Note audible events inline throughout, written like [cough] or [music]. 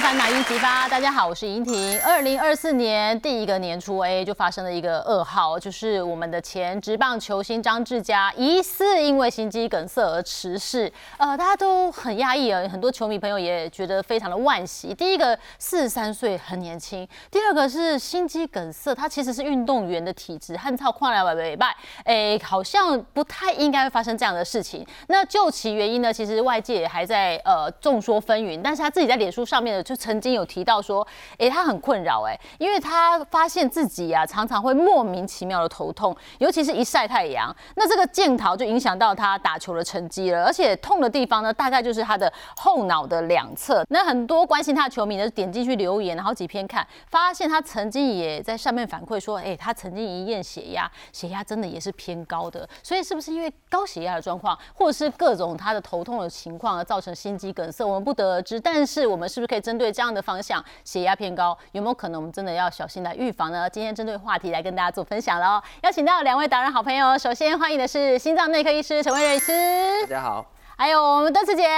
烦恼一集发，大家好，我是莹婷。二零二四年第一个年初 A 就发生了一个噩耗，就是我们的前职棒球星张志佳疑似因为心肌梗塞而辞世。呃，大家都很压抑啊，很多球迷朋友也觉得非常的惋惜。第一个四十三岁很年轻，第二个是心肌梗塞，他其实是运动员的体质，汉操跨两百尾拜，哎，好像不太应该会发生这样的事情。那就其原因呢，其实外界也还在呃众说纷纭，但是他自己在脸书上面的就曾经有提到说，哎，他很困扰，哎，因为他发现自己啊常常会莫名其妙的头痛，尤其是一晒太阳，那这个剑桃就影响到他打球的成绩了，而且痛的地方呢，大概就是他的后脑的两侧。那很多关心他的球迷呢，点进去留言，好几篇看，发现他曾经也在上面反馈说，哎，他曾经一验血压，血压真的也是偏高的，所以是不是因为高血压的状况，或者是各种他的头痛的情况而造成心肌梗塞，我们不得而知。但是我们是不是可以真对这样的方向，血压偏高，有没有可能我们真的要小心来预防呢？今天针对话题来跟大家做分享喽，邀请到两位达人好朋友，首先欢迎的是心脏内科医师陈威瑞医师，大家好，还有我们邓慈姐，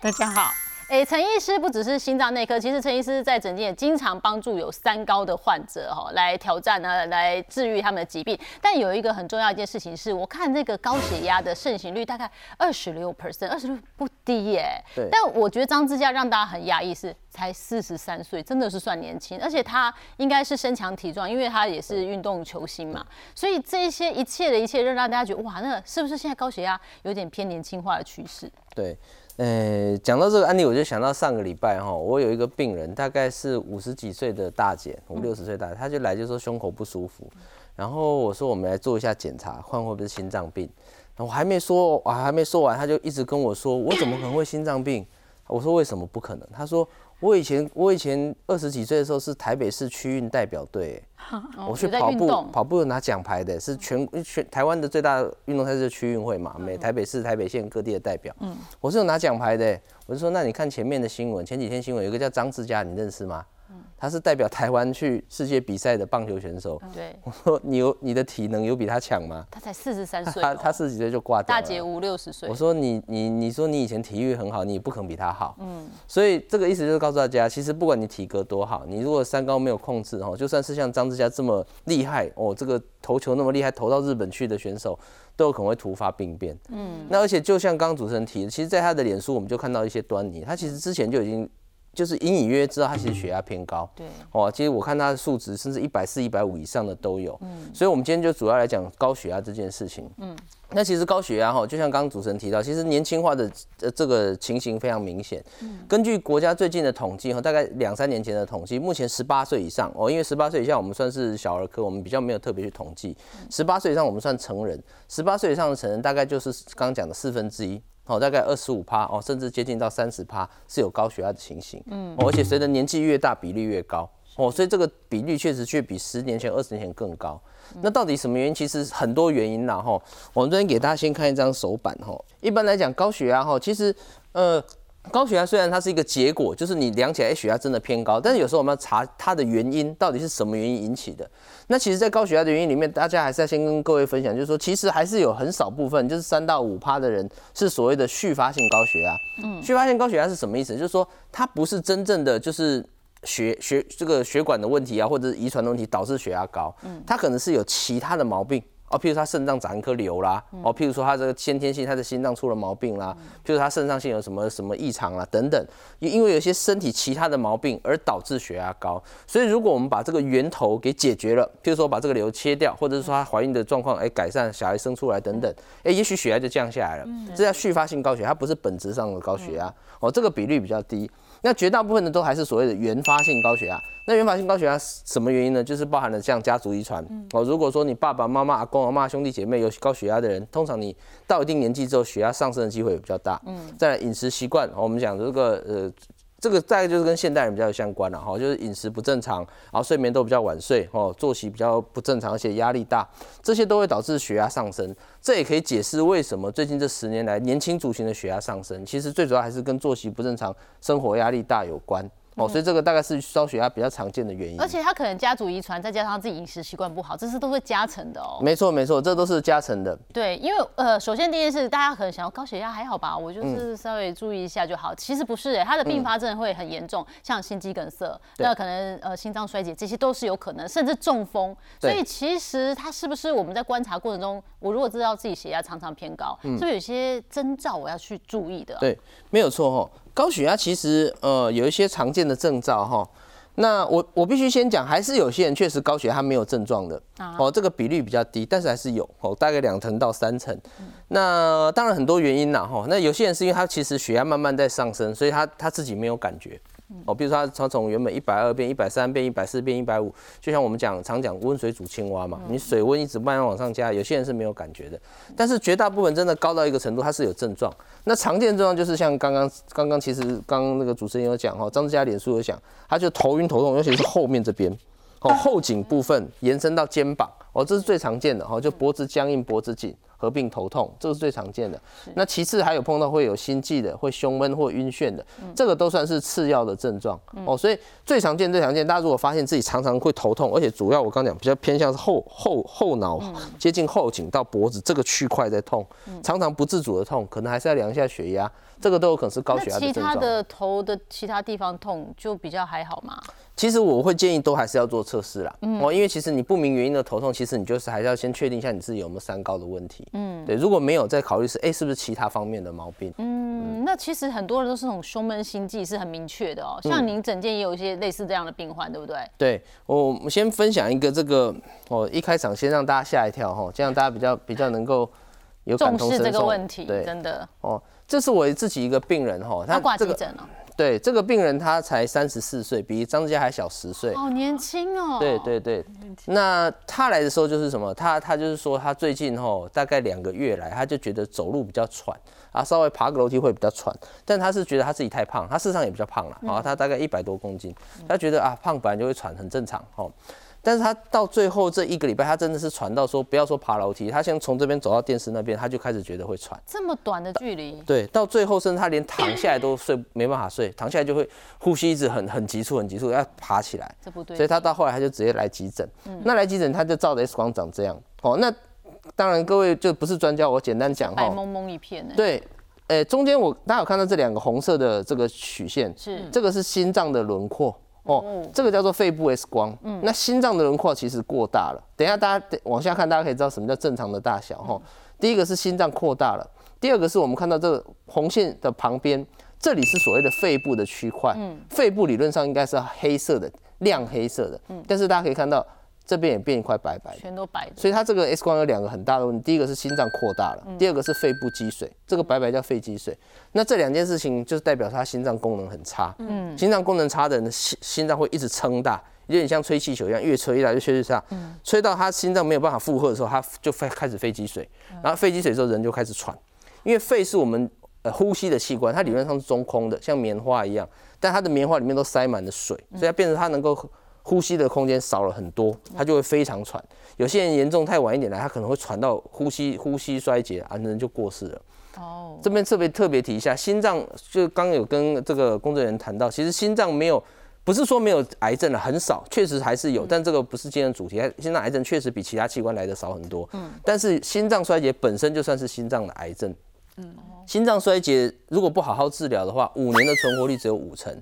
大家好。哎，陈医师不只是心脏内科，其实陈医师在诊间也经常帮助有三高的患者哈，来挑战呢，来治愈他们的疾病。但有一个很重要一件事情是，我看这个高血压的盛行率大概二十六 percent，二十六不低耶。对。但我觉得张之佳让大家很压抑，是才四十三岁，真的是算年轻，而且他应该是身强体壮，因为他也是运动球星嘛。所以这些一切的一切，让大家觉得哇，那是不是现在高血压有点偏年轻化的趋势？对。呃，讲到这个案例，我就想到上个礼拜哈，我有一个病人，大概是五十几岁的大姐，五六十岁大，她就来就说胸口不舒服，然后我说我们来做一下检查，看会不会是心脏病。我还没说，我还没说完，她就一直跟我说，我怎么可能会心脏病？我说为什么不可能？她说。我以前我以前二十几岁的时候是台北市区运代表队，我去跑步跑步拿奖牌的，是全全台湾的最大运动赛事区运会嘛，每台北市台北县各地的代表，嗯，我是有拿奖牌的，我就说那你看前面的新闻，前几天新闻有个叫张志佳，你认识吗？他是代表台湾去世界比赛的棒球选手。对，我说你有你的体能有比他强吗？他才四十三岁，他他四十几岁就挂掉了。大姐五六十岁。我说你你你说你以前体育很好，你也不可能比他好。嗯，所以这个意思就是告诉大家，其实不管你体格多好，你如果三高没有控制哦，就算是像张志佳这么厉害哦，这个投球那么厉害，投到日本去的选手，都有可能会突发病变。嗯，那而且就像刚刚主持人提的，其实在他的脸书我们就看到一些端倪，他其实之前就已经。就是隐隐约约知道他其实血压偏高，对，哦，其实我看他的数值甚至一百四、一百五以上的都有，嗯，所以我们今天就主要来讲高血压这件事情，嗯，那其实高血压哈，就像刚刚主持人提到，其实年轻化的呃这个情形非常明显，嗯，根据国家最近的统计哈，大概两三年前的统计，目前十八岁以上哦，因为十八岁以下我们算是小儿科，我们比较没有特别去统计，十八岁以上我们算成人，十八岁以上的成人大概就是刚刚讲的四分之一。哦，大概二十五趴哦，甚至接近到三十趴是有高血压的情形，嗯，而且随着年纪越大，比例越高哦，所以这个比率确实却比十年前、二十年前更高。那到底什么原因？其实很多原因啦哈。我们这边给大家先看一张手板哈。一般来讲，高血压哈，其实呃。高血压虽然它是一个结果，就是你量起来血压真的偏高，但是有时候我们要查它的原因到底是什么原因引起的。那其实，在高血压的原因里面，大家还是要先跟各位分享，就是说，其实还是有很少部分，就是三到五趴的人是所谓的续发性高血压。嗯，续发性高血压是什么意思？就是说，它不是真正的就是血血这个血管的问题啊，或者是遗传的问题导致血压高。嗯，它可能是有其他的毛病。哦，譬如他肾脏长一颗瘤啦，哦，譬如说他这个先天性他的心脏出了毛病啦，譬如他肾上腺有什么什么异常啦等等，因因为有些身体其他的毛病而导致血压高，所以如果我们把这个源头给解决了，譬如说把这个瘤切掉，或者是说他怀孕的状况哎改善，小孩生出来等等，哎，也许血压就降下来了，这叫续发性高血压，它不是本质上的高血压，哦，这个比率比较低。那绝大部分的都还是所谓的原发性高血压。那原发性高血压什么原因呢？就是包含了像家族遗传哦。如果说你爸爸妈妈、阿公阿妈、兄弟姐妹有高血压的人，通常你到一定年纪之后，血压上升的机会也比较大。嗯。再来饮食习惯，我们讲这个呃。这个大概就是跟现代人比较有相关了哈，就是饮食不正常，然后睡眠都比较晚睡哦，作息比较不正常，而且压力大，这些都会导致血压上升。这也可以解释为什么最近这十年来年轻族群的血压上升，其实最主要还是跟作息不正常、生活压力大有关哦，所以这个大概是高血压比较常见的原因。而且他可能家族遗传，再加上他自己饮食习惯不好，这是都是加成的哦。没错没错，这都是加成的。对，因为呃，首先第一件事，大家可能想要高血压还好吧，我就是稍微注意一下就好。其实不是，哎，它的并发症会很严重，像心肌梗塞，那可能呃心脏衰竭，这些都是有可能，甚至中风。所以其实它是不是我们在观察过程中，我如果知道自己血压常常偏高，是不是有些征兆我要去注意的？对，没有错哈。高血压其实呃有一些常见的症兆哈。那我我必须先讲，还是有些人确实高血压没有症状的哦，这个比率比较低，但是还是有哦，大概两成到三成。那当然很多原因啦哈。那有些人是因为他其实血压慢慢在上升，所以他他自己没有感觉。哦，比如说他从原本一百二变一百三变一百四变一百五，就像我们讲常讲温水煮青蛙嘛，你水温一直慢慢往上加，有些人是没有感觉的，但是绝大部分真的高到一个程度，它是有症状。那常见症状就是像刚刚刚刚其实刚刚那个主持人有讲哈，张志佳脸书有讲，他就头晕头痛，尤其是后面这边，哦后颈部分延伸到肩膀，哦这是最常见的哈，就脖子僵硬脖子紧。合并头痛，这个是最常见的。那其次还有碰到会有心悸的，会胸闷或晕眩的，这个都算是次要的症状哦。所以最常见、最常见，大家如果发现自己常常会头痛，而且主要我刚讲比较偏向是后后后脑接近后颈到脖子这个区块在痛，常常不自主的痛，可能还是要量一下血压，这个都有可能是高血压的症状。其他的头的其他地方痛就比较还好吗？其实我会建议都还是要做测试啦，哦，因为其实你不明原因的头痛，其实你就是还是要先确定一下你自己有没有三高的问题。嗯，对，如果没有，再考虑是哎是不是其他方面的毛病。嗯，那其实很多人都是那种胸闷心悸是很明确的哦，像您诊间也有一些类似这样的病患，对不对？对，我们先分享一个这个，哦，一开场先让大家吓一跳哈，这样大家比较比较能够有重视这个问题，对，真的。哦，这是我自己一个病人哈，他挂急诊了。对这个病人，他才三十四岁，比张志佳还小十岁，好年轻哦。对对对，那他来的时候就是什么？他他就是说，他最近吼大概两个月来，他就觉得走路比较喘啊，稍微爬个楼梯会比较喘。但他是觉得他自己太胖，他事实上也比较胖了啊，他大概一百多公斤，他觉得啊胖本来就会喘，很正常哦。但是他到最后这一个礼拜，他真的是喘到说，不要说爬楼梯，他先从这边走到电视那边，他就开始觉得会喘。这么短的距离？对，到最后甚至他连躺下来都睡没办法睡，躺下来就会呼吸一直很很急促，很急促，要爬起来。这不对。所以他到后来他就直接来急诊。嗯。那来急诊他就照的 X 光长这样。哦，那当然各位就不是专家，我简单讲哈。白蒙蒙一片。对，诶，中间我大家有看到这两个红色的这个曲线？是。这个是心脏的轮廓。哦，这个叫做肺部 X 光。嗯，那心脏的轮廓其实过大了。等一下大家往下看，大家可以知道什么叫正常的大小。哈，第一个是心脏扩大了，第二个是我们看到这个红线的旁边，这里是所谓的肺部的区块。嗯，肺部理论上应该是黑色的，亮黑色的。嗯，但是大家可以看到。这边也变一块白白的，全都白。所以它这个 X 光有两个很大的问题，第一个是心脏扩大了，第二个是肺部积水，这个白白叫肺积水。那这两件事情就是代表他心脏功能很差。嗯，心脏功能差的人心心脏会一直撑大，有点像吹气球一样，越吹越大，越吹越大。嗯，吹到他心脏没有办法负荷的时候，他就肺开始肺积水，然后肺积水之后人就开始喘，因为肺是我们呃呼吸的器官，它理论上是中空的，像棉花一样，但它的棉花里面都塞满了水，所以它变成它能够。呼吸的空间少了很多，他就会非常喘。有些人严重太晚一点来，他可能会喘到呼吸呼吸衰竭，啊，人就过世了。哦，这边特别特别提一下，心脏就刚有跟这个工作人员谈到，其实心脏没有，不是说没有癌症了，很少，确实还是有，但这个不是今天的主题。心脏癌症确实比其他器官来的少很多。嗯，但是心脏衰竭本身就算是心脏的癌症。嗯，心脏衰竭如果不好好治疗的话，五年的存活率只有五成。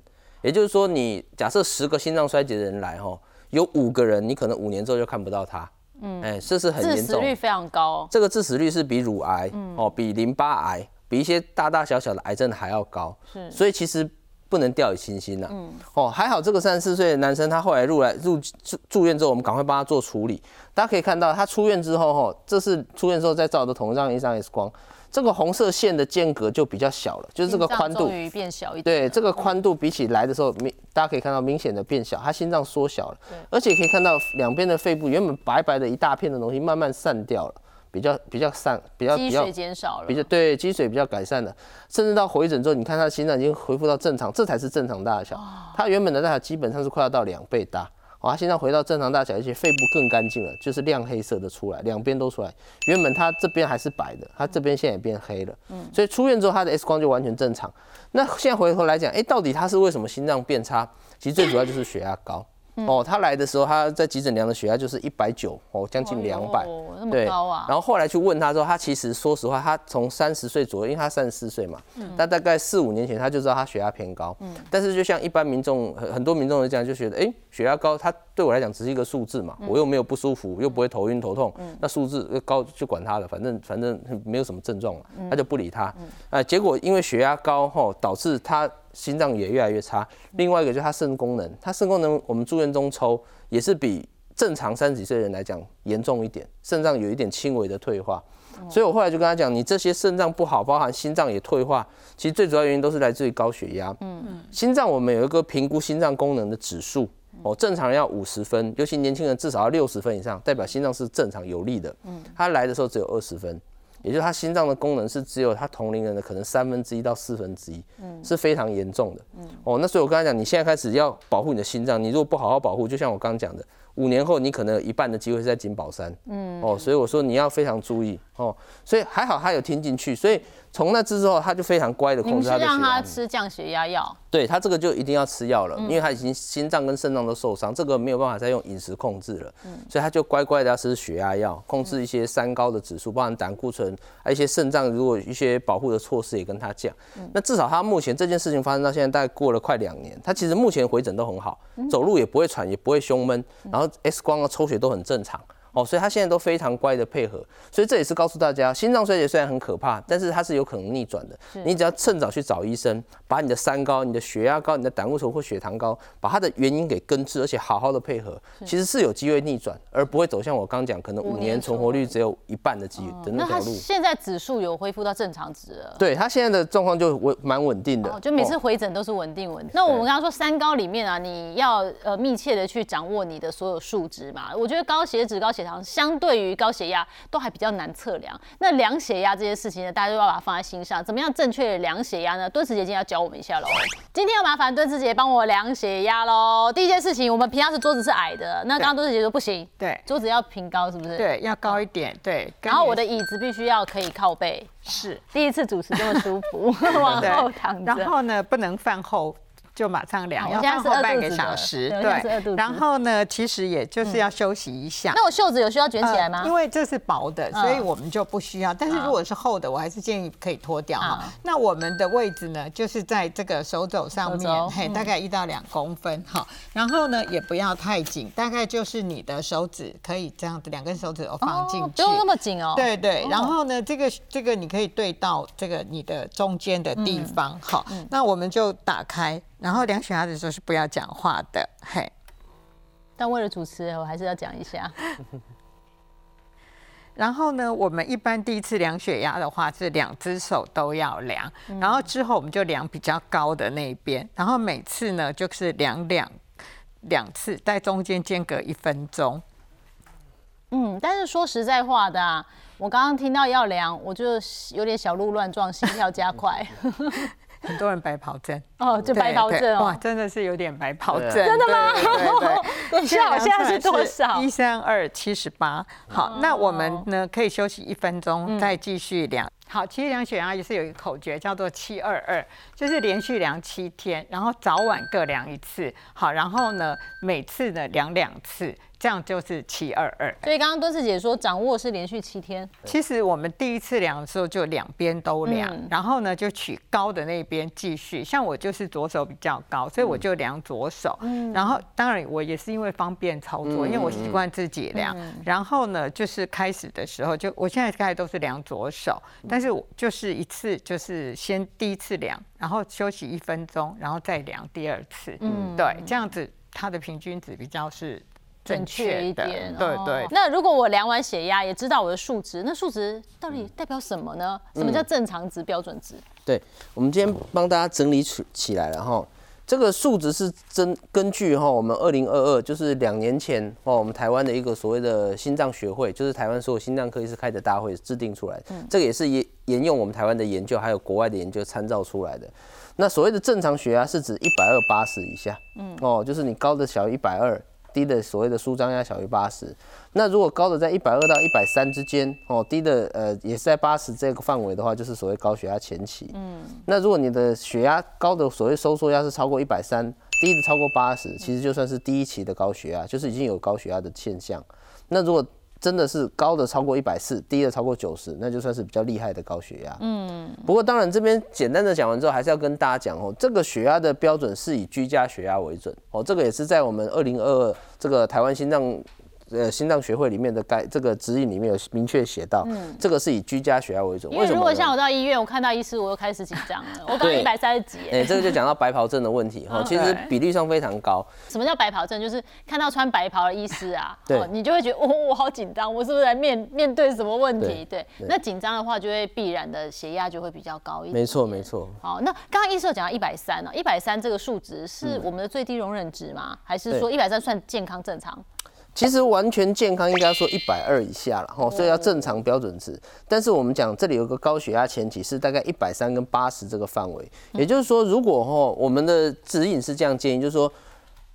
也就是说，你假设十个心脏衰竭的人来哈，有五个人你可能五年之后就看不到他，嗯，哎，这是很严重，致死率非常高。这个致死率是比乳癌，哦，比淋巴癌，比一些大大小小的癌症还要高。是，所以其实不能掉以轻心呐。嗯，哦，还好这个三十四岁的男生他后来入来入住住院之后，我们赶快帮他做处理。大家可以看到他出院之后哈，这是出院之后再照的同一张一张 X 光。这个红色线的间隔就比较小了，就是这个宽度变小一点。对，这个宽度比起来的时候，明大家可以看到明显的变小，他心脏缩小了。对，而且可以看到两边的肺部原本白白的一大片的东西慢慢散掉了，比较比较散，比较积水减少了，比较对积水比较改善了，甚至到回诊之后，你看他的心脏已经恢复到正常，这才是正常大小。他原本的大小基本上是快要到两倍大。哦，他心脏回到正常大小，而且肺部更干净了，就是亮黑色的出来，两边都出来。原本他这边还是白的，他这边现在也变黑了。嗯，所以出院之后他的 X 光就完全正常。那现在回头来讲，哎，到底他是为什么心脏变差？其实最主要就是血压高。哦，他来的时候，他在急诊量的血压就是一百九，哦，将近两百，对，高啊。然后后来去问他说，他其实说实话，他从三十岁左右，因为他三十四岁嘛，他大概四五年前他就知道他血压偏高，嗯，但是就像一般民众很很多民众这样就觉得，哎，血压高，他对我来讲只是一个数字嘛，我又没有不舒服，又不会头晕头痛，那数字高就管他了，反正反正没有什么症状嘛，他就不理他，啊，结果因为血压高吼，导致他。心脏也越来越差，另外一个就是他肾功能，他肾功能我们住院中抽也是比正常三十几岁人来讲严重一点，肾脏有一点轻微的退化，所以我后来就跟他讲，你这些肾脏不好，包含心脏也退化，其实最主要原因都是来自于高血压。嗯嗯，心脏我们有一个评估心脏功能的指数，哦，正常人要五十分，尤其年轻人至少要六十分以上，代表心脏是正常有力的。嗯，他来的时候只有二十分。也就是他心脏的功能是只有他同龄人的可能三分之一到四分之一，嗯，是非常严重的，嗯，哦，那所以我刚才讲，你现在开始要保护你的心脏，你如果不好好保护，就像我刚刚讲的，五年后你可能有一半的机会是在金宝山，嗯，哦，所以我说你要非常注意，哦，所以还好他有听进去，所以。从那之后，他就非常乖的控制他的血压。让他吃降血压药。对他这个就一定要吃药了，因为他已经心脏跟肾脏都受伤，这个没有办法再用饮食控制了。嗯，所以他就乖乖的要吃血压药，控制一些三高的指数，包含胆固醇，还有一些肾脏如果一些保护的措施也跟他讲。那至少他目前这件事情发生到现在大概过了快两年，他其实目前回诊都很好，走路也不会喘，也不会胸闷，然后 X 光啊抽血都很正常。哦，所以他现在都非常乖的配合，所以这也是告诉大家，心脏衰竭虽然很可怕，但是它是有可能逆转的。你只要趁早去找医生，把你的三高、你的血压高、你的胆固醇或血糖高，把它的原因给根治，而且好好的配合，其实是有机会逆转，而不会走向我刚讲可能五年存活率只有一半的机的那条路。现在指数有恢复到正常值了。对他现在的状况就稳蛮稳定的，就每次回诊都是稳定稳定。那我们刚刚说三高里面啊，你要呃密切的去掌握你的所有数值嘛。我觉得高血脂、高血糖相对于于高血压都还比较难测量，那量血压这些事情呢，大家都要把它放在心上。怎么样正确的量血压呢？敦慈姐今天要教我们一下喽。今天要麻烦敦慈姐帮我量血压喽。第一件事情，我们平常是桌子是矮的，那刚刚敦慈姐说不行，对，桌子要平高，是不是？对，要高一点，对。然后我的椅子必须要可以靠背，是。第一次主持这么舒服，[laughs] 往后躺着。然后呢，不能饭后。就马上量，要放后半个小时。对，然后呢，其实也就是要休息一下。那我袖子有需要卷起来吗？因为这是薄的，所以我们就不需要。但是如果是厚的，我还是建议可以脱掉哈。那我们的位置呢，就是在这个手肘上面，嘿，大概一到两公分哈。然后呢，也不要太紧，大概就是你的手指可以这样子，两根手指都放进去，不用那么紧哦。对对。然后呢，这个这个你可以对到这个你的中间的地方，好，那我们就打开。然后量血压的时候是不要讲话的，嘿。但为了主持，我还是要讲一下。[laughs] 然后呢，我们一般第一次量血压的话是两只手都要量，然后之后我们就量比较高的那一边，然后每次呢就是量两两次，在中间间隔一分钟。嗯，但是说实在话的，啊我刚刚听到要量，我就有点小鹿乱撞，心跳加快。[laughs] 很多人白跑症哦，就白袍症哇，真的是有点白跑症，真的吗？等一下，[laughs] 现在是多少？一三二七十八。好，那我们呢可以休息一分钟，再继续量。好，其实量血压也是有一个口诀，叫做七二二，就是连续量七天，然后早晚各量一次。好，然后呢每次呢量两次。这样就是七二二，所以刚刚敦士姐说掌握是连续七天。其实我们第一次量的时候就两边都量，然后呢就取高的那边继续。像我就是左手比较高，所以我就量左手。嗯然后当然我也是因为方便操作，因为我习惯自己量。然后呢就是开始的时候就我现在开始都是量左手，但是就是一次就是先第一次量，然后休息一分钟，然后再量第二次。嗯，对，这样子它的平均值比较是。准确一点，对对。那如果我量完血压，也知道我的数值，那数值到底代表什么呢？什么叫正常值、标准值？对，我们今天帮大家整理起起来了哈。这个数值是根根据哈我们二零二二，就是两年前哦，我们台湾的一个所谓的心脏学会，就是台湾所有心脏科医师开的大会制定出来的。这个也是沿沿用我们台湾的研究，还有国外的研究参照出来的。那所谓的正常血压是指一百二八十以下，嗯，哦，就是你高的小于一百二。低的所谓的舒张压小于八十。那如果高的在一百二到一百三之间，哦，低的呃也是在八十这个范围的话，就是所谓高血压前期。嗯，那如果你的血压高的所谓收缩压是超过一百三，低的超过八十，其实就算是第一期的高血压，就是已经有高血压的现象。那如果真的是高的超过一百四，低的超过九十，那就算是比较厉害的高血压。嗯，不过当然这边简单的讲完之后，还是要跟大家讲哦，这个血压的标准是以居家血压为准哦，这个也是在我们二零二二这个台湾心脏。呃，心脏学会里面的该这个指引里面有明确写到，这个是以居家血压为准。为什么？如果像我到医院，我看到医师，我又开始紧张了。我刚一百三十几。哎，这个就讲到白袍症的问题哈，[laughs] 其实比例上非常高。什么叫白袍症？就是看到穿白袍的医师啊，对，你就会觉得哦，我好紧张，我是不是在面面对什么问题？对，那紧张的话，就会必然的血压就会比较高一点。没错，没错。好，那刚刚医师有讲到一百三呢，一百三这个数值是我们的最低容忍值吗？还是说一百三算健康正常？其实完全健康应该说一百二以下了哈，所以要正常标准值。但是我们讲这里有个高血压前提是大概一百三跟八十这个范围，也就是说，如果哈我们的指引是这样建议，就是说。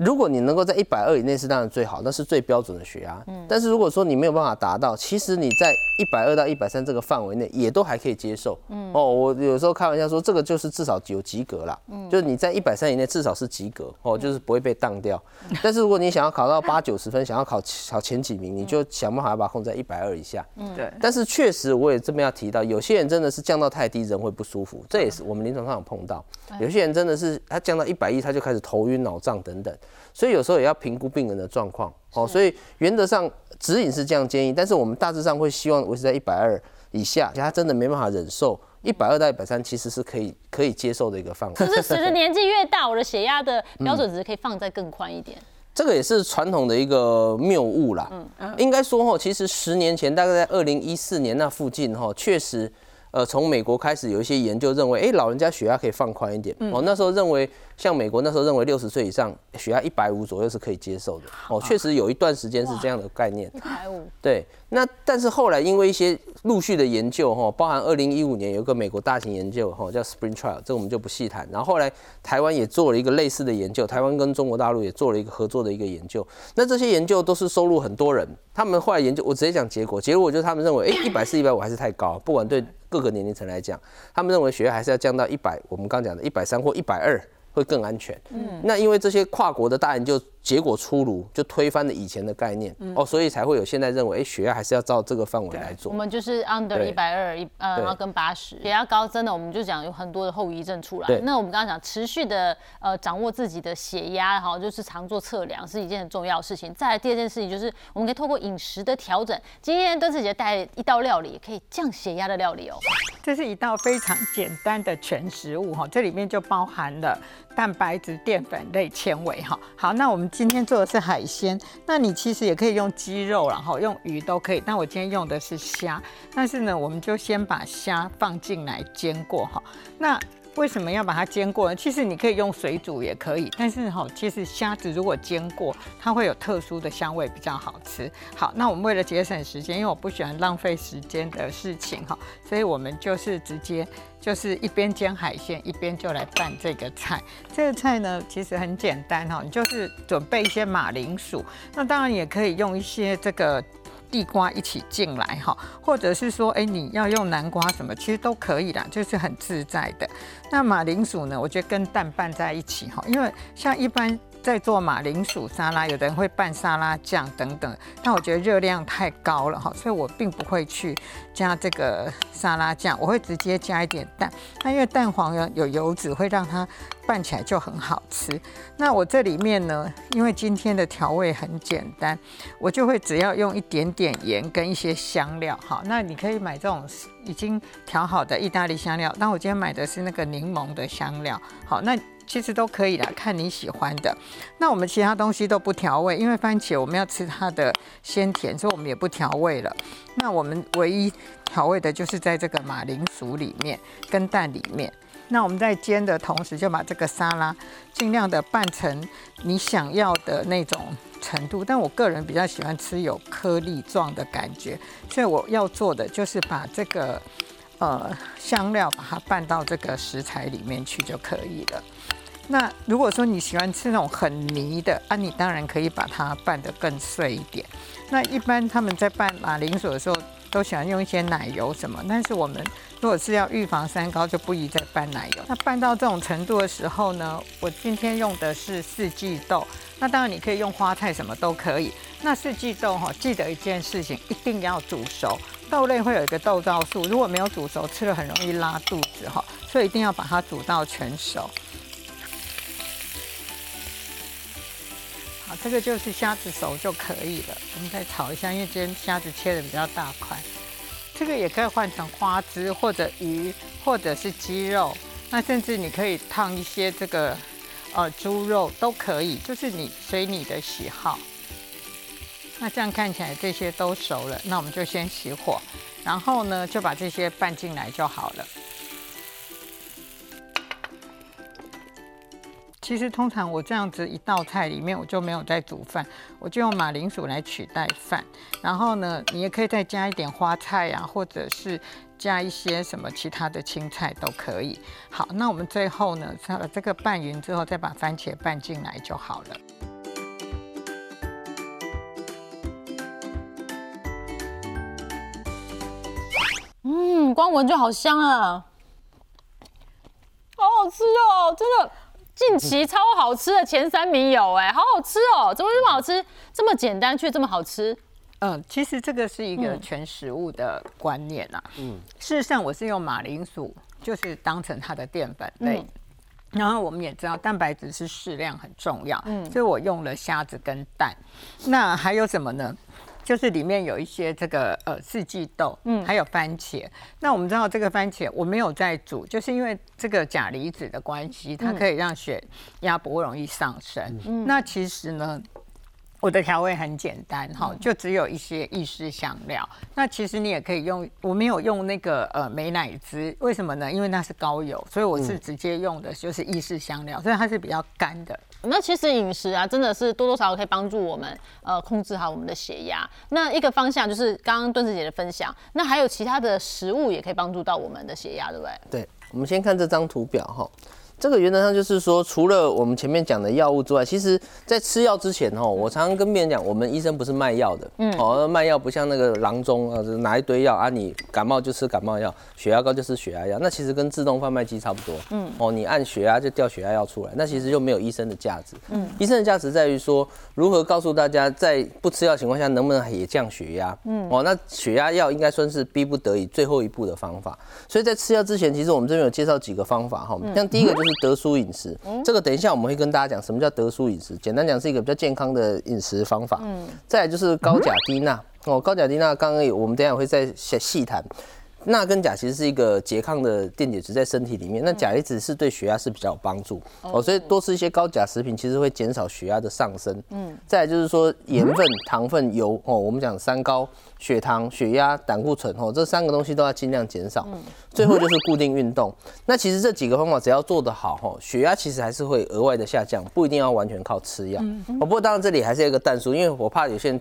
如果你能够在一百二以内是当然最好，那是最标准的血压。嗯，但是如果说你没有办法达到，其实你在一百二到一百三这个范围内也都还可以接受。嗯，哦，我有时候开玩笑说这个就是至少有及格啦。嗯，就是你在一百三以内至少是及格哦，就是不会被当掉。但是如果你想要考到八九十分，想要考考前几名，你就想办法要把控在一百二以下。嗯，对。但是确实我也这边要提到，有些人真的是降到太低，人会不舒服，这也是我们临床上有碰到。有些人真的是他降到一百一，他就开始头晕脑胀等等。所以有时候也要评估病人的状况，哦，所以原则上指引是这样建议，但是我们大致上会希望维持在一百二以下，他真的没办法忍受一百二到一百三，其实是可以可以接受的一个范围。就是随着 [laughs] 年纪越大，我的血压的标准值可以放在更宽一点。这个也是传统的一个谬误啦。嗯，应该说哈，其实十年前大概在二零一四年那附近哈，确实。呃，从美国开始有一些研究认为，哎，老人家血压可以放宽一点。哦，那时候认为，像美国那时候认为六十岁以上血压一百五左右是可以接受的。哦，确实有一段时间是这样的概念。一百五。对，那但是后来因为一些陆续的研究，哈，包含二零一五年有一个美国大型研究，哈，叫 Spring Trial，这我们就不细谈。然后后来台湾也做了一个类似的研究，台湾跟中国大陆也做了一个合作的一个研究。那这些研究都是收录很多人，他们后来研究，我直接讲结果，结果就是他们认为，哎，一百四、一百五还是太高，不管对。各个年龄层来讲，他们认为血压还是要降到一百，我们刚讲的一百三或一百二会更安全。嗯，那因为这些跨国的大研究。结果出炉，就推翻了以前的概念哦，所以才会有现在认为，哎，血压还是要照这个范围来做。我们就是 under 一百二一呃，然后跟八十，血压高真的，我们就讲有很多的后遗症出来。那我们刚刚讲持续的呃掌握自己的血压哈，就是常做测量是一件很重要的事情。再来第二件事情就是我们可以透过饮食的调整。今天邓志杰带一道料理，可以降血压的料理哦。这是一道非常简单的全食物哈，这里面就包含了蛋白质、淀粉类、纤维哈。好，那我们。今天做的是海鲜，那你其实也可以用鸡肉，然后用鱼都可以。但我今天用的是虾，但是呢，我们就先把虾放进来煎过哈。那为什么要把它煎过呢？其实你可以用水煮也可以，但是哈，其实虾子如果煎过，它会有特殊的香味，比较好吃。好，那我们为了节省时间，因为我不喜欢浪费时间的事情哈，所以我们就是直接。就是一边煎海鲜，一边就来拌这个菜。这个菜呢，其实很简单哈，你就是准备一些马铃薯，那当然也可以用一些这个地瓜一起进来哈，或者是说，哎，你要用南瓜什么，其实都可以啦，就是很自在的。那马铃薯呢，我觉得跟蛋拌在一起哈，因为像一般。在做马铃薯沙拉，有的人会拌沙拉酱等等，但我觉得热量太高了哈，所以我并不会去加这个沙拉酱，我会直接加一点蛋。那因为蛋黄有有油脂，会让它拌起来就很好吃。那我这里面呢，因为今天的调味很简单，我就会只要用一点点盐跟一些香料哈。那你可以买这种已经调好的意大利香料，但我今天买的是那个柠檬的香料。好，那。其实都可以啦，看你喜欢的。那我们其他东西都不调味，因为番茄我们要吃它的鲜甜，所以我们也不调味了。那我们唯一调味的就是在这个马铃薯里面跟蛋里面。那我们在煎的同时，就把这个沙拉尽量的拌成你想要的那种程度。但我个人比较喜欢吃有颗粒状的感觉，所以我要做的就是把这个呃香料把它拌到这个食材里面去就可以了。那如果说你喜欢吃那种很泥的啊，你当然可以把它拌得更碎一点。那一般他们在拌马铃薯的时候，都喜欢用一些奶油什么，但是我们如果是要预防三高，就不宜再拌奶油。那拌到这种程度的时候呢，我今天用的是四季豆，那当然你可以用花菜什么都可以。那四季豆哈，记得一件事情，一定要煮熟。豆类会有一个豆皂素，如果没有煮熟，吃了很容易拉肚子哈，所以一定要把它煮到全熟。这个就是虾子熟就可以了。我们再炒一下，因为今天虾子切的比较大块。这个也可以换成花枝或者鱼，或者是鸡肉。那甚至你可以烫一些这个呃猪肉都可以，就是你随你的喜好。那这样看起来这些都熟了，那我们就先熄火，然后呢就把这些拌进来就好了。其实通常我这样子一道菜里面，我就没有在煮饭，我就用马铃薯来取代饭。然后呢，你也可以再加一点花菜呀，或者是加一些什么其他的青菜都可以。好，那我们最后呢，把这个拌匀之后，再把番茄拌进来就好了。嗯，光闻就好香啊，好好吃哦，真的。近期超好吃的前三名有哎，好好吃哦！怎么这么好吃？这么简单却这么好吃？嗯，其实这个是一个全食物的观念呐。嗯，事实上我是用马铃薯，就是当成它的淀粉类。然后我们也知道蛋白质是适量很重要，嗯，所以我用了虾子跟蛋。那还有什么呢？就是里面有一些这个呃四季豆，嗯，还有番茄。那我们知道这个番茄我没有在煮，就是因为这个钾离子的关系，它可以让血压不容易上升。那其实呢？我的调味很简单哈，就只有一些意式香料。那其实你也可以用，我没有用那个呃美乃滋，为什么呢？因为那是高油，所以我是直接用的就是意式香料，所以它是比较干的。那其实饮食啊，真的是多多少少可以帮助我们呃控制好我们的血压。那一个方向就是刚刚敦子姐的分享，那还有其他的食物也可以帮助到我们的血压，对不对？对，我们先看这张图表哈。这个原则上就是说，除了我们前面讲的药物之外，其实在吃药之前哦，我常常跟病人讲，我们医生不是卖药的，嗯，哦，卖药不像那个郎中啊，拿一堆药啊，你感冒就吃感冒药，血压高就吃血压药，那其实跟自动贩卖机差不多，嗯，哦，你按血压就掉血压药出来，那其实就没有医生的价值，嗯，医生的价值在于说，如何告诉大家在不吃药情况下能不能也降血压，嗯，哦，那血压药应该算是逼不得已最后一步的方法，所以在吃药之前，其实我们这边有介绍几个方法哈，像第一个就是。德叔饮食，这个等一下我们会跟大家讲什么叫德叔饮食。简单讲是一个比较健康的饮食方法。嗯，再来就是高钾低钠哦，高钾低钠刚刚有，我们等下会再细细谈。钠跟钾其实是一个拮抗的电解质在身体里面，那钾离子是对血压是比较有帮助哦，所以多吃一些高钾食品其实会减少血压的上升。嗯，再来就是说盐分、糖分、油哦，我们讲三高，血糖、血压、胆固醇哦，这三个东西都要尽量减少。嗯，最后就是固定运动。那其实这几个方法只要做得好哈，血压其实还是会额外的下降，不一定要完全靠吃药。嗯，不过当然这里还是有一个淡数，因为我怕有些人。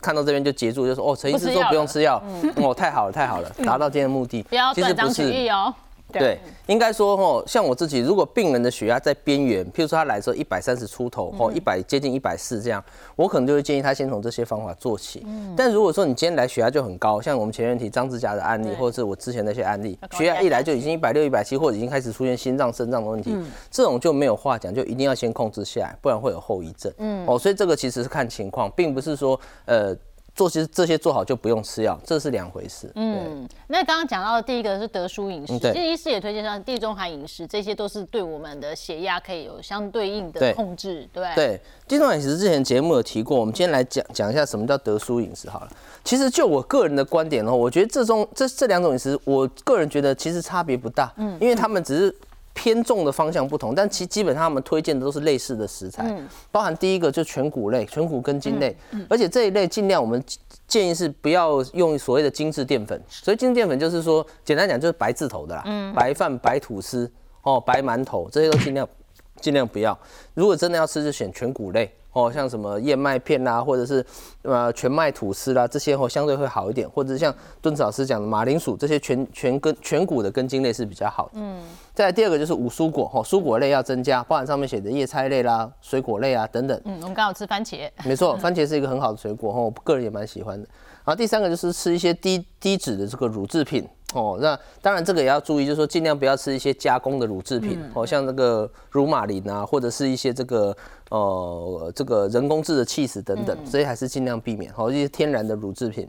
看到这边就截住，就说哦，陈医师说不用吃药，哦，太好了，太好了，达到今天的目的。不要断章取义哦。对，应该说哦，像我自己，如果病人的血压在边缘，譬如说他来的时候一百三十出头，哦，一百接近一百四这样，我可能就会建议他先从这些方法做起。嗯。但如果说你今天来血压就很高，像我们前面提张志佳的案例，或者是我之前那些案例，血压一来就已经一百六、一百七，或者已经开始出现心脏、肾脏的问题，这种就没有话讲，就一定要先控制下来，不然会有后遗症。嗯。哦，所以这个其实是看情况，并不是说呃。做其实这些做好就不用吃药，这是两回事。嗯，那刚刚讲到的第一个是德叔饮食，其实医师也推荐像地中海饮食，这些都是对我们的血压可以有相对应的控制，对对？地中海饮食之前节目有提过，我们今天来讲讲一下什么叫德叔饮食好了。其实就我个人的观点呢，我觉得这种这这两种饮食，我个人觉得其实差别不大，嗯，因为他们只是。偏重的方向不同，但其基本上他们推荐的都是类似的食材，包含第一个就全谷类、全谷根茎类，而且这一类尽量我们建议是不要用所谓的精致淀粉。所以精致淀粉就是说，简单讲就是白字头的啦，白饭、白吐司、哦白馒头这些都尽量尽量不要。如果真的要吃，就选全谷类。哦，像什么燕麦片啦，或者是呃全麦吐司啦，这些哦相对会好一点，或者像敦子老师讲的马铃薯这些全全根全谷的根茎类是比较好的。嗯，再来第二个就是五蔬果，哈，蔬果类要增加，包含上面写的叶菜类啦、水果类啊等等。嗯，我们刚好吃番茄。没错，番茄是一个很好的水果，哈，我个人也蛮喜欢的。然后第三个就是吃一些低低脂的这个乳制品。哦，那当然这个也要注意，就是说尽量不要吃一些加工的乳制品，哦，像那个乳马林啊，或者是一些这个呃这个人工制的 cheese 等等，所以还是尽量避免，好一些天然的乳制品。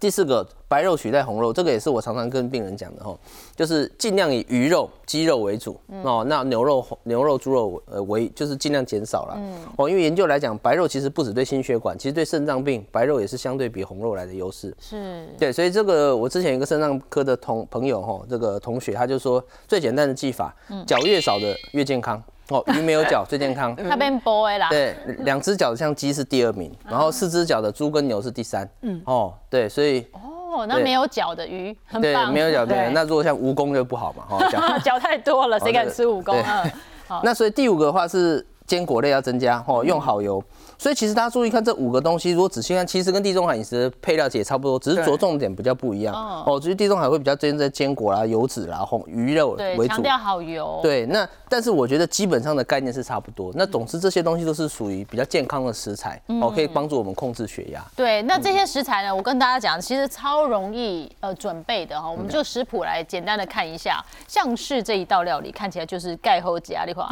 第四个，白肉取代红肉，这个也是我常常跟病人讲的哈，就是尽量以鱼肉、鸡肉为主哦。那牛肉、牛肉、猪肉呃为，就是尽量减少了哦。因为研究来讲，白肉其实不止对心血管，其实对肾脏病，白肉也是相对比红肉来的优势。是，对，所以这个我之前一个肾脏科的同朋友哈，这个同学他就说，最简单的技法，脚越少的越健康。哦，鱼没有脚 [laughs] 最健康，它变 boy 啦。对，两只脚像鸡是第二名，然后四只脚的猪跟牛是第三。嗯，哦，对，所以哦，那没有脚的鱼很棒。没有脚的，那如果像蜈蚣就不好嘛，哈，脚 [laughs] 脚太多了，谁敢吃蜈蚣啊？那所以第五个的话是坚果类要增加，哦，用好油。所以其实大家注意看这五个东西，如果仔细看，其实跟地中海饮食的配料其实差不多，只是着重点比较不一样。哦，至于地中海会比较追在坚果啦、油脂啦、红鱼肉为主，强调好油。对，那但是我觉得基本上的概念是差不多。那总之这些东西都是属于比较健康的食材，哦，可以帮助我们控制血压。对，那这些食材呢，我跟大家讲，其实超容易呃准备的哈，我们就食谱来简单的看一下。像是这一道料理看起来就是盖后加利华，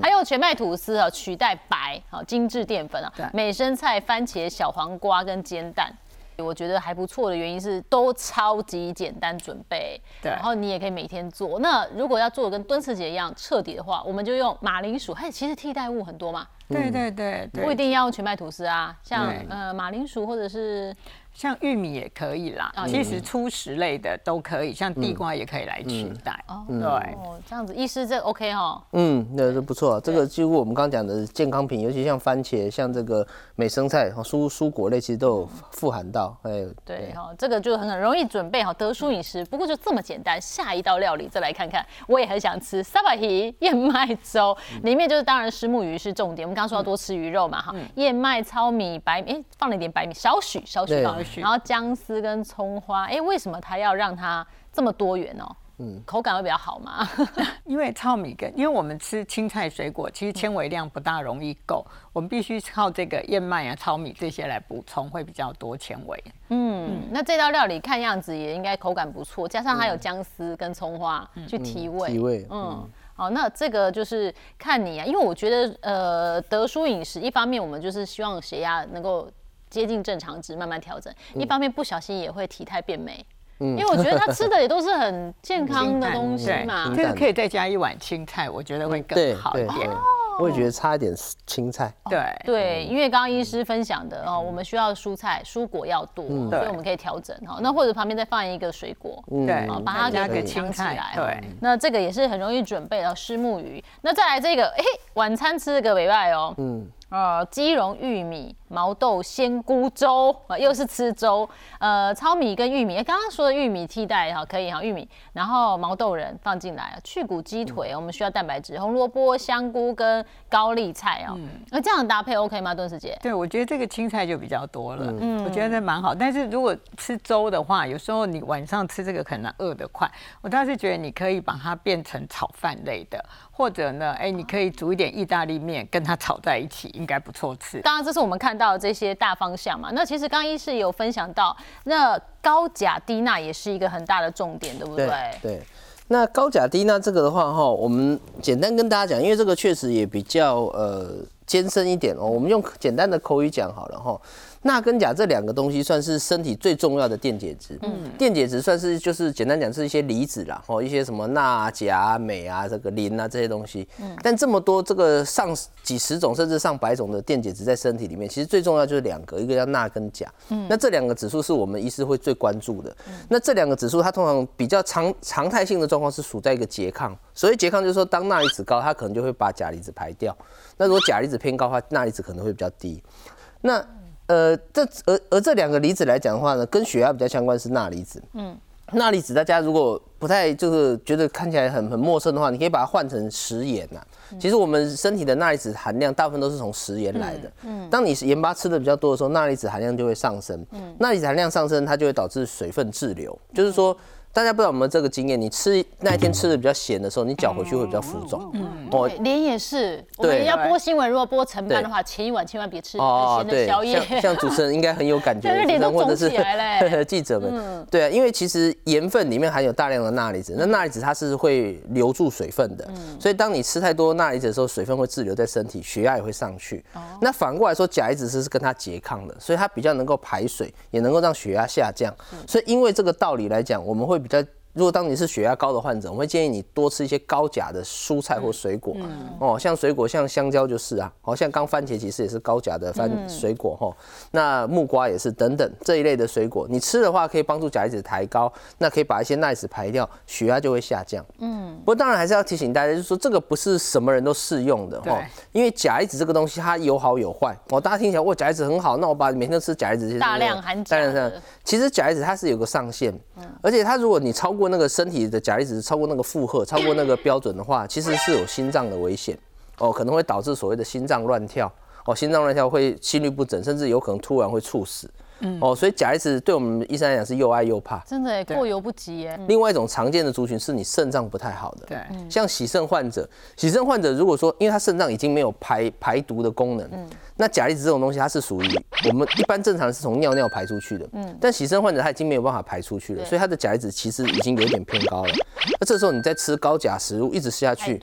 还有全麦吐司啊，取代白好精致。淀粉啊，美生菜、番茄、小黄瓜跟煎蛋，我觉得还不错的原因是都超级简单准备，对，然后你也可以每天做。那如果要做的跟敦慈姐一样彻底的话，我们就用马铃薯，嘿其实替代物很多嘛，对对对，不一定要用全麦吐司啊，像呃马铃薯或者是。像玉米也可以啦，其实粗食类的都可以，像地瓜也可以来取代。哦，对，这样子，医师这 OK 哈？嗯，那是不错。这个几乎我们刚刚讲的健康品，尤其像番茄、像这个美生菜、蔬蔬果类，其实都有富含到。哎，对哈，这个就很很容易准备好，德叔饮食。不过就这么简单，下一道料理再来看看。我也很想吃沙巴鱼燕麦粥，里面就是当然石目鱼是重点。我们刚刚说要多吃鱼肉嘛哈，燕麦、糙米、白米，哎，放了一点白米，少许少许放。然后姜丝跟葱花，哎，为什么它要让它这么多元哦？嗯，口感会比较好吗？[laughs] 因为糙米跟因为我们吃青菜水果，其实纤维量不大容易够，我们必须靠这个燕麦啊、糙米这些来补充，会比较多纤维。嗯，那这道料理看样子也应该口感不错，加上它有姜丝跟葱花去提味。提味。嗯，好，那这个就是看你啊，因为我觉得呃，德叔饮食一方面我们就是希望血压能够。接近正常值，慢慢调整。一方面不小心也会体态变美，因为我觉得他吃的也都是很健康的 [laughs] 东西嘛。这个可以再加一碗青菜，我觉得会更好一点。我也觉得差一点青菜。对对，因为刚刚医师分享的哦，我们需要蔬菜蔬果要多，所以我们可以调整哈。那或者旁边再放一个水果，对，把它加个青菜来。对，那这个也是很容易准备的虱目鱼。那再来这个，哎，晚餐吃个尾拜哦。嗯。呃，鸡茸玉米毛豆鲜菇粥啊，又是吃粥。呃，糙米跟玉米，刚刚说的玉米替代哈，可以哈，玉米，然后毛豆仁放进来去骨鸡腿，我们需要蛋白质，红萝卜、香菇跟高丽菜啊。那这样搭配 OK 吗，顿时姐？对，我觉得这个青菜就比较多了，嗯，我觉得蛮好。但是如果吃粥的话，有时候你晚上吃这个可能饿得快，我倒是觉得你可以把它变成炒饭类的。或者呢，哎，你可以煮一点意大利面，跟它炒在一起，应该不错吃。当然，这是我们看到这些大方向嘛。那其实刚一是有分享到，那高钾低钠也是一个很大的重点，对不对？对。那高钾低钠这个的话，哈，我们简单跟大家讲，因为这个确实也比较呃艰深一点哦。我们用简单的口语讲好了哈。钠跟钾这两个东西算是身体最重要的电解质。嗯，电解质算是就是简单讲是一些离子啦，哦，一些什么钠、钾、镁啊，这个磷啊这些东西。嗯，但这么多这个上几十种甚至上百种的电解质在身体里面，其实最重要就是两个，一个叫钠跟钾。嗯，那这两个指数是我们医师会最关注的。那这两个指数它通常比较常常态性的状况是处在一个拮抗，所以拮抗就是说当钠离子高，它可能就会把钾离子排掉。那如果钾离子偏高的话，钠离子可能会比较低。那呃，这而而这两个离子来讲的话呢，跟血压比较相关是钠离子。嗯，钠离子大家如果不太就是觉得看起来很很陌生的话，你可以把它换成食盐呐。其实我们身体的钠离子含量大部分都是从食盐来的。嗯，当你盐巴吃的比较多的时候，钠离子含量就会上升。嗯，钠离子含量上升，它就会导致水分滞留，就是说。大家不知道有没有这个经验？你吃那一天吃的比较咸的时候，你脚回去会比较浮肿。嗯，哦，脸也是。我们要播新闻，如果播晨班的话，前一晚千万别吃咸的宵夜。像 [laughs] 像主持人应该很有感觉，脸都肿起来嘞。[laughs] 记者们，对啊，因为其实盐分里面含有大量的钠离子，那钠离子它是会留住水分的，所以当你吃太多钠离子的时候，水分会滞留在身体，血压也会上去。那反过来说，钾离子是跟它拮抗的，所以它比较能够排水，也能够让血压下降。所以因为这个道理来讲，我们会比较。如果当你是血压高的患者，我会建议你多吃一些高钾的蔬菜或水果。嗯哦，像水果像香蕉就是啊，好像刚番茄其实也是高钾的番水果哈。那木瓜也是等等这一类的水果，你吃的话可以帮助钾离子抬高，那可以把一些钠离子排掉，血压就会下降。嗯，不过当然还是要提醒大家，就是说这个不是什么人都适用的哈，因为钾离子这个东西它有好有坏。哦，大家听起来哇钾离子很好，那我把每天都吃钾离子，大量含钾。其实钾离子它是有个上限，而且它如果你超过那个身体的钾离子超过那个负荷，超过那个标准的话，其实是有心脏的危险哦，可能会导致所谓的心脏乱跳哦，心脏乱跳会心律不整，甚至有可能突然会猝死。哦，所以钾离子对我们医生来讲是又爱又怕，真的过犹不及耶。另外一种常见的族群是你肾脏不太好的，对，像洗肾患者，洗肾患者如果说因为他肾脏已经没有排排毒的功能，那钾离子这种东西它是属于我们一般正常是从尿尿排出去的，嗯，但洗肾患者他已经没有办法排出去了，所以他的钾离子其实已经有点偏高了。那这时候你再吃高钾食物一直吃下去，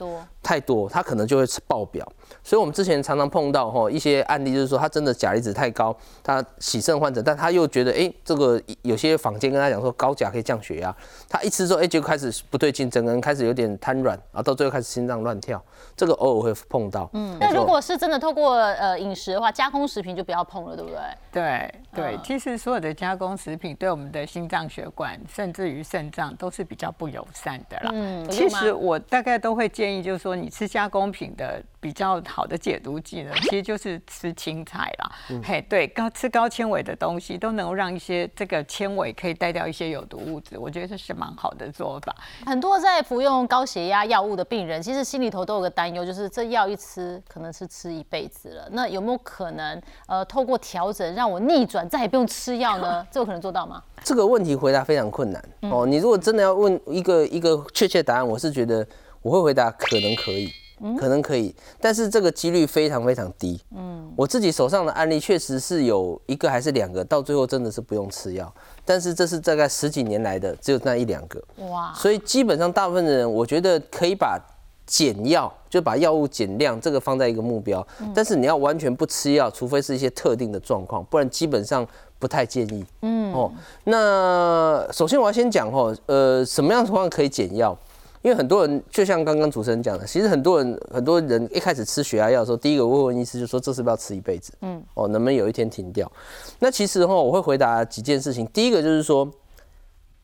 太多，它可能就会爆表。所以我们之前常常碰到哈一些案例，就是说他真的钾离子太高，他洗肾患者，但他又觉得哎这个有些坊间跟他讲说高钾可以降血压，他一吃之后哎就开始不对劲，整个人开始有点瘫软，然后到最后开始心脏乱跳，这个偶尔会碰到。嗯，那如果是真的透过呃饮食的话，加工食品就不要碰了，对不对？对对，其实所有的加工食品对我们的心脏血管甚至于肾脏都是比较不友善的啦。嗯，其实我大概都会建议，就是说你吃加工品的。比较好的解毒剂呢，[laughs] 其实就是吃青菜啦。嘿，对，高吃高纤维的东西都能够让一些这个纤维可以带掉一些有毒物质，我觉得这是蛮好的做法。很多在服用高血压药物的病人，其实心里头都有个担忧，就是这药一吃可能是吃一辈子了。那有没有可能呃透过调整让我逆转，再也不用吃药呢？这有可能做到吗？这个问题回答非常困难哦。你如果真的要问一个一个确切答案，我是觉得我会回答可能可以。可能可以，但是这个几率非常非常低。嗯，我自己手上的案例确实是有一个还是两个，到最后真的是不用吃药。但是这是大概十几年来的只有那一两个。哇！所以基本上大部分的人，我觉得可以把减药，就把药物减量这个放在一个目标。但是你要完全不吃药，除非是一些特定的状况，不然基本上不太建议。嗯哦，那首先我要先讲哦，呃，什么样的情况可以减药？因为很多人就像刚刚主持人讲的，其实很多人很多人一开始吃血压药的时候，第一个问问医师就说这是不是要吃一辈子？嗯，哦，能不能有一天停掉？那其实的话，我会回答几件事情。第一个就是说，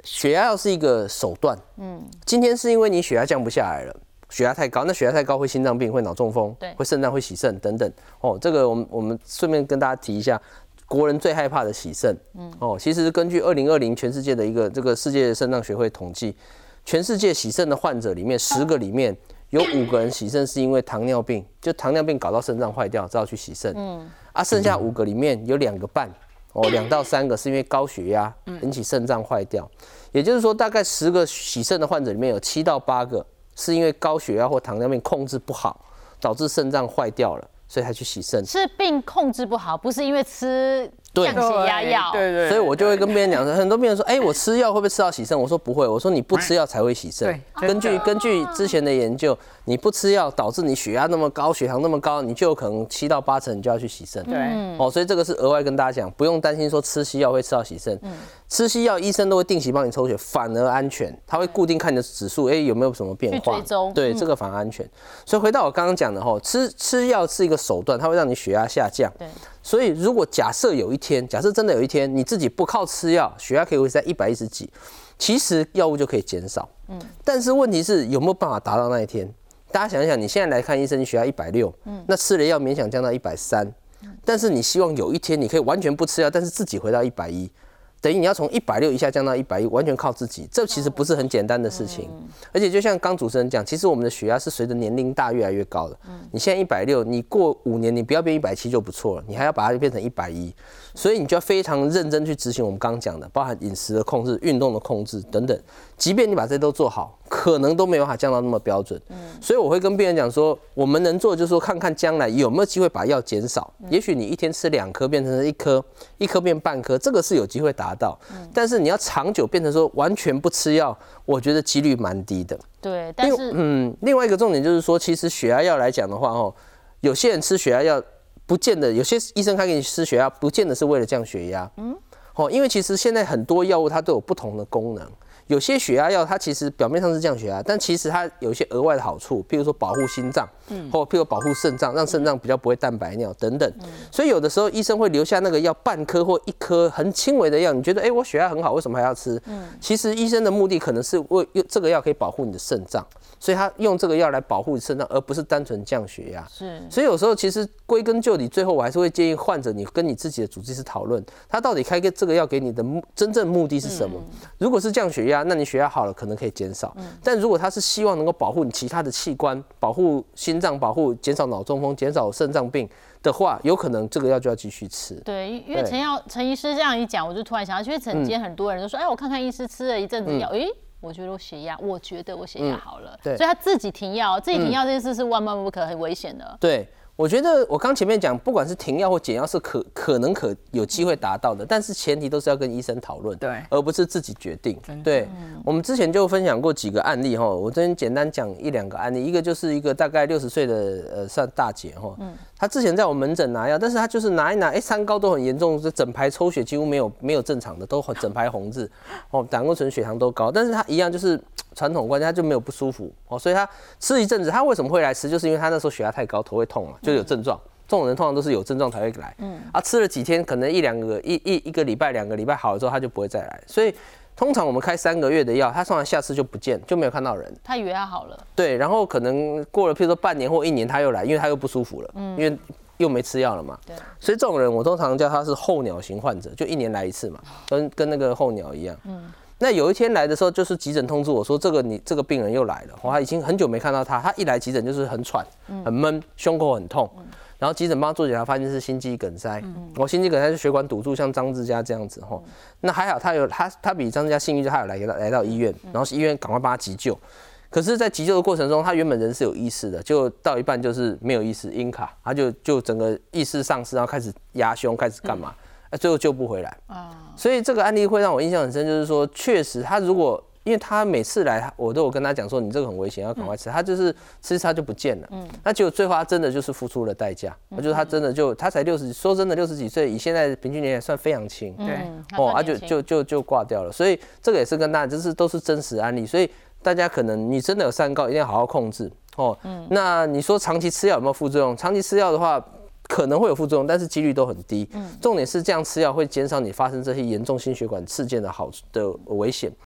血压药是一个手段。嗯，今天是因为你血压降不下来了，血压太高，那血压太高会心脏病、会脑中风、对，会肾脏、会洗肾等等。哦，这个我们我们顺便跟大家提一下，国人最害怕的洗肾。嗯，哦，其实根据二零二零全世界的一个这个世界肾脏学会统计。全世界洗肾的患者里面，十个里面有五个人洗肾是因为糖尿病，就糖尿病搞到肾脏坏掉，只好去洗肾。嗯，啊，剩下五个里面有两个半，哦，两到三个是因为高血压引起肾脏坏掉。也就是说，大概十个洗肾的患者里面有七到八个是因为高血压或糖尿病控制不好，导致肾脏坏掉了，所以才去洗肾。是病控制不好，不是因为吃。降血压药，对对，所以我就会跟别人讲说，很多病人说，哎，我吃药会不会吃到洗肾？我说不会，我说你不吃药才会洗肾。根据根据之前的研究，你不吃药导致你血压那么高，血糖那么高，你就有可能七到八成你就要去洗肾。对，哦，所以这个是额外跟大家讲，不用担心说吃西药会吃到洗肾。嗯，吃西药医生都会定期帮你抽血，反而安全，他会固定看你的指数，哎，有没有什么变化？对，这个反而安全。所以回到我刚刚讲的哈，吃吃药是一个手段，它会让你血压下降。对。所以，如果假设有一天，假设真的有一天，你自己不靠吃药，血压可以维持在一百一十几，其实药物就可以减少。嗯。但是问题是有没有办法达到那一天？大家想一想，你现在来看医生，你血压一百六，嗯，那吃了药勉强降到一百三，但是你希望有一天你可以完全不吃药，但是自己回到一百一，等于你要从一百六一下降到一百一，完全靠自己，这其实不是很简单的事情。而且就像刚主持人讲，其实我们的血压是随着年龄大越来越高的。你现在一百六，你过五年你不要变一百七就不错了，你还要把它变成一百一，所以你就要非常认真去执行我们刚刚讲的，包含饮食的控制、运动的控制等等。即便你把这些都做好，可能都没有办法降到那么标准。所以我会跟病人讲说，我们能做的就是说，看看将来有没有机会把药减少。也许你一天吃两颗变成一颗，一颗变半颗，这个是有机会达到。但是你要长久变成说完全不吃药，我觉得几率蛮低的。对，但是嗯，另外一个重点就是说，其实血压药来讲的话，哦，有些人吃血压药不见得，有些医生开给你吃血压，不见得是为了降血压。嗯，哦，因为其实现在很多药物它都有不同的功能。有些血压药，它其实表面上是降血压，但其实它有一些额外的好处，比如说保护心脏，嗯，或譬如保护肾脏，让肾脏比较不会蛋白尿等等。所以有的时候医生会留下那个药半颗或一颗很轻微的药，你觉得哎我血压很好，为什么还要吃？嗯，其实医生的目的可能是为用这个药可以保护你的肾脏，所以他用这个药来保护肾脏，而不是单纯降血压。是，所以有时候其实归根究底，最后我还是会建议患者你跟你自己的主治医师讨论，他到底开个这个药给你的目真正目的是什么？如果是降血压，那你血压好了可能可以减少，但如果他是希望能够保护你其他的器官，保护心脏，保护减少脑中风，减少肾脏病的话，有可能这个药就要继续吃。对，因为对。陈药陈医师这样一讲，我就突然想到，因为曾经很多人都说，哎，我看看医师吃了一阵子药，诶，我觉得我血压，我觉得我血压好了，对。所以他自己停药，自己停药这件事是万万不可，很危险的。对，我觉得我刚前面讲，不管是停药或减药是可可能可有机会达到的，但是前提都是要跟医生讨论，对。而不是自己决定。对，我们之前就分享过几个案例哈，我这边简单讲一两个案例，一个就是一个大概六十岁的呃算大姐哈，她之前在我门诊拿药，但是他就是拿一拿，哎、三高都很严重，这整排抽血几乎没有没有正常的，都很整排红字，哦，胆固醇、血糖都高，但是他一样就是传统观念，他就没有不舒服哦，所以他吃一阵子，他为什么会来吃？就是因为他那时候血压太高，头会痛嘛，就有症状。这种人通常都是有症状才会来，嗯，啊，吃了几天，可能一两个一一一个礼拜、两个礼拜好了之后，他就不会再来。所以通常我们开三个月的药，他通常下次就不见，就没有看到人。他以为他好了，对，然后可能过了，譬如说半年或一年，他又来，因为他又不舒服了，嗯因为又没吃药了嘛。对，所以这种人我通常叫他是候鸟型患者，就一年来一次嘛，跟跟那个候鸟一样。嗯。那有一天来的时候，就是急诊通知我说，这个你这个病人又来了，我已经很久没看到他，他一来急诊就是很喘、很闷，胸口很痛。然后急诊帮他做检查，发现是心肌梗塞。我心肌梗塞是血管堵住，像张志佳这样子哈。那还好，他有他他比张志佳幸运，就他有来到来到医院，然后是医院赶快帮他急救。可是，在急救的过程中，他原本人是有意识的，就到一半就是没有意识，晕卡，他就就整个意识丧失，然后开始压胸，开始干嘛？啊，最后救不回来。啊，所以这个案例会让我印象很深，就是说，确实他如果因为他每次来，我都有跟他讲说，你这个很危险，要赶快吃。他就是吃他就不见了，嗯，那结果最后他真的就是付出了代价，就是他真的就他才六十，说真的六十几岁，以现在平均年龄算非常轻，对哦，啊就就就就挂掉了。所以这个也是跟大家，就是都是真实案例，所以大家可能你真的有三高，一定要好好控制哦。嗯那你说长期吃药有没有副作用？长期吃药的话。可能会有副作用，但是几率都很低。重点是这样吃药会减少你发生这些严重心血管事件的好的危险。